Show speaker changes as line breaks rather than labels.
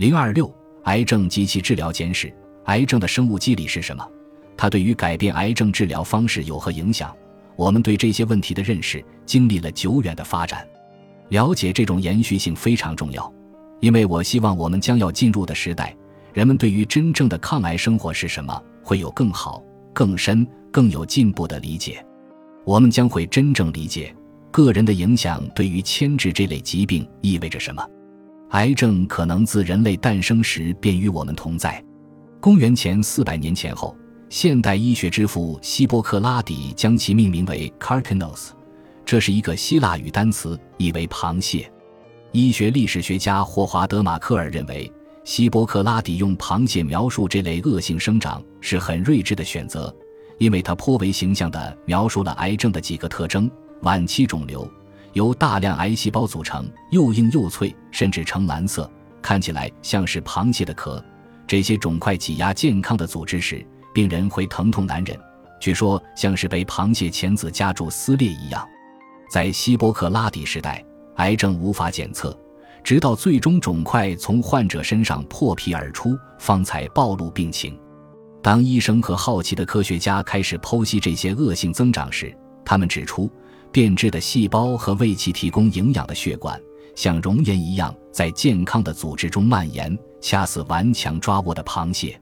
零二六，癌症及其治疗简史。癌症的生物机理是什么？它对于改变癌症治疗方式有何影响？我们对这些问题的认识经历了久远的发展。了解这种延续性非常重要，因为我希望我们将要进入的时代，人们对于真正的抗癌生活是什么，会有更好、更深、更有进步的理解。我们将会真正理解个人的影响对于牵制这类疾病意味着什么。癌症可能自人类诞生时便与我们同在。公元前四百年前后，现代医学之父希波克拉底将其命名为 Carcinos，这是一个希腊语单词，意为螃蟹。医学历史学家霍华德·马克尔认为，希波克拉底用螃蟹描述这类恶性生长是很睿智的选择，因为他颇为形象地描述了癌症的几个特征：晚期肿瘤。由大量癌细胞组成，又硬又脆，甚至呈蓝色，看起来像是螃蟹的壳。这些肿块挤压健康的组织时，病人会疼痛难忍，据说像是被螃蟹钳子夹住撕裂一样。在希波克拉底时代，癌症无法检测，直到最终肿块从患者身上破皮而出，方才暴露病情。当医生和好奇的科学家开始剖析这些恶性增长时，他们指出。变质的细胞和为其提供营养的血管，像熔岩一样在健康的组织中蔓延，掐死顽强抓握的螃蟹。